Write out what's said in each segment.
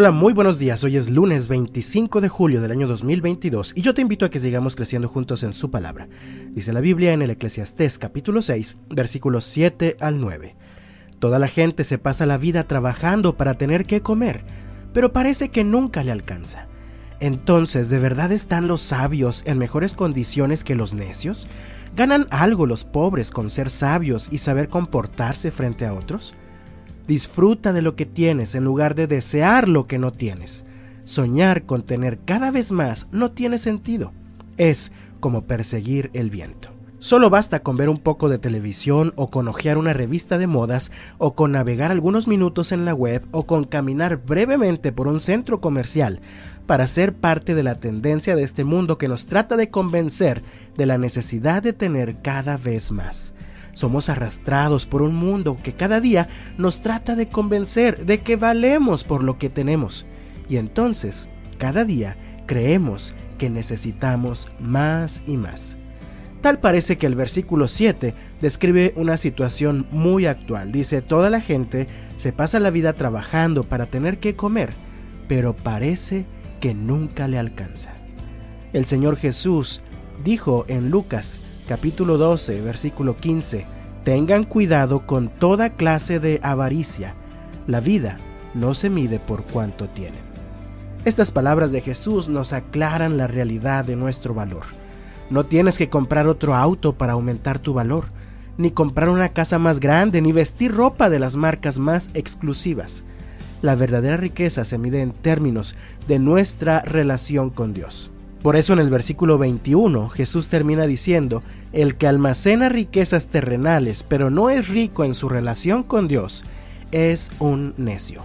Hola, muy buenos días. Hoy es lunes 25 de julio del año 2022 y yo te invito a que sigamos creciendo juntos en su palabra. Dice la Biblia en el Eclesiastés capítulo 6, versículos 7 al 9. Toda la gente se pasa la vida trabajando para tener que comer, pero parece que nunca le alcanza. Entonces, ¿de verdad están los sabios en mejores condiciones que los necios? ¿Ganan algo los pobres con ser sabios y saber comportarse frente a otros? Disfruta de lo que tienes en lugar de desear lo que no tienes. Soñar con tener cada vez más no tiene sentido. Es como perseguir el viento. Solo basta con ver un poco de televisión o con hojear una revista de modas o con navegar algunos minutos en la web o con caminar brevemente por un centro comercial para ser parte de la tendencia de este mundo que nos trata de convencer de la necesidad de tener cada vez más. Somos arrastrados por un mundo que cada día nos trata de convencer de que valemos por lo que tenemos. Y entonces, cada día, creemos que necesitamos más y más. Tal parece que el versículo 7 describe una situación muy actual. Dice, toda la gente se pasa la vida trabajando para tener que comer, pero parece que nunca le alcanza. El Señor Jesús dijo en Lucas capítulo 12, versículo 15, Tengan cuidado con toda clase de avaricia. La vida no se mide por cuánto tienen. Estas palabras de Jesús nos aclaran la realidad de nuestro valor. No tienes que comprar otro auto para aumentar tu valor, ni comprar una casa más grande, ni vestir ropa de las marcas más exclusivas. La verdadera riqueza se mide en términos de nuestra relación con Dios. Por eso en el versículo 21 Jesús termina diciendo, el que almacena riquezas terrenales pero no es rico en su relación con Dios, es un necio.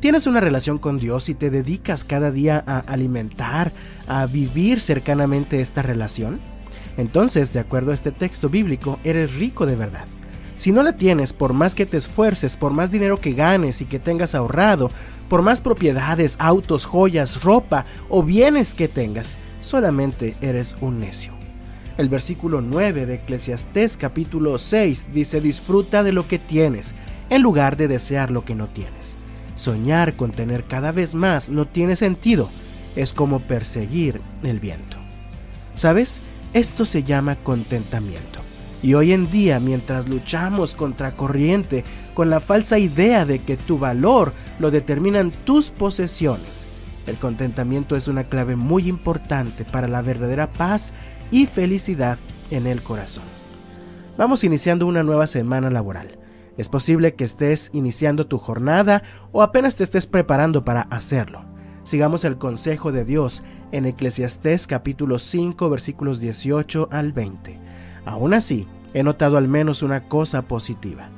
¿Tienes una relación con Dios y te dedicas cada día a alimentar, a vivir cercanamente esta relación? Entonces, de acuerdo a este texto bíblico, eres rico de verdad. Si no la tienes, por más que te esfuerces, por más dinero que ganes y que tengas ahorrado, por más propiedades, autos, joyas, ropa o bienes que tengas, solamente eres un necio. El versículo 9 de Eclesiastés capítulo 6 dice disfruta de lo que tienes en lugar de desear lo que no tienes. Soñar con tener cada vez más no tiene sentido, es como perseguir el viento. ¿Sabes? Esto se llama contentamiento. Y hoy en día, mientras luchamos contra corriente con la falsa idea de que tu valor lo determinan tus posesiones, el contentamiento es una clave muy importante para la verdadera paz y felicidad en el corazón. Vamos iniciando una nueva semana laboral. Es posible que estés iniciando tu jornada o apenas te estés preparando para hacerlo. Sigamos el consejo de Dios en Eclesiastés capítulo 5 versículos 18 al 20. Aún así, he notado al menos una cosa positiva.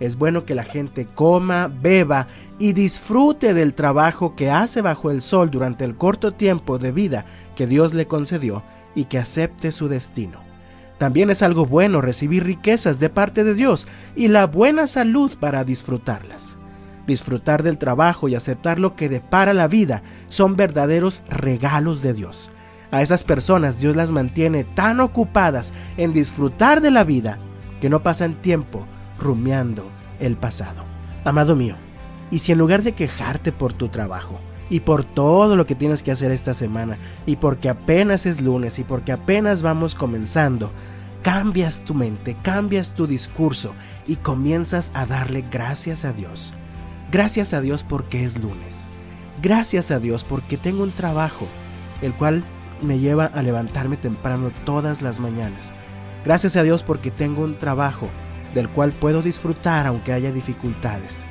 Es bueno que la gente coma, beba y disfrute del trabajo que hace bajo el sol durante el corto tiempo de vida que Dios le concedió y que acepte su destino. También es algo bueno recibir riquezas de parte de Dios y la buena salud para disfrutarlas. Disfrutar del trabajo y aceptar lo que depara la vida son verdaderos regalos de Dios. A esas personas Dios las mantiene tan ocupadas en disfrutar de la vida que no pasan tiempo rumiando el pasado. Amado mío, y si en lugar de quejarte por tu trabajo y por todo lo que tienes que hacer esta semana y porque apenas es lunes y porque apenas vamos comenzando, cambias tu mente, cambias tu discurso y comienzas a darle gracias a Dios. Gracias a Dios porque es lunes. Gracias a Dios porque tengo un trabajo, el cual me lleva a levantarme temprano todas las mañanas. Gracias a Dios porque tengo un trabajo del cual puedo disfrutar aunque haya dificultades.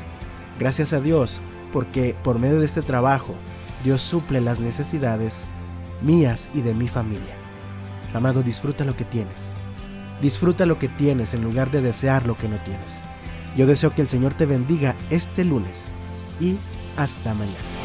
Gracias a Dios porque por medio de este trabajo Dios suple las necesidades mías y de mi familia. Amado, disfruta lo que tienes. Disfruta lo que tienes en lugar de desear lo que no tienes. Yo deseo que el Señor te bendiga este lunes y hasta mañana.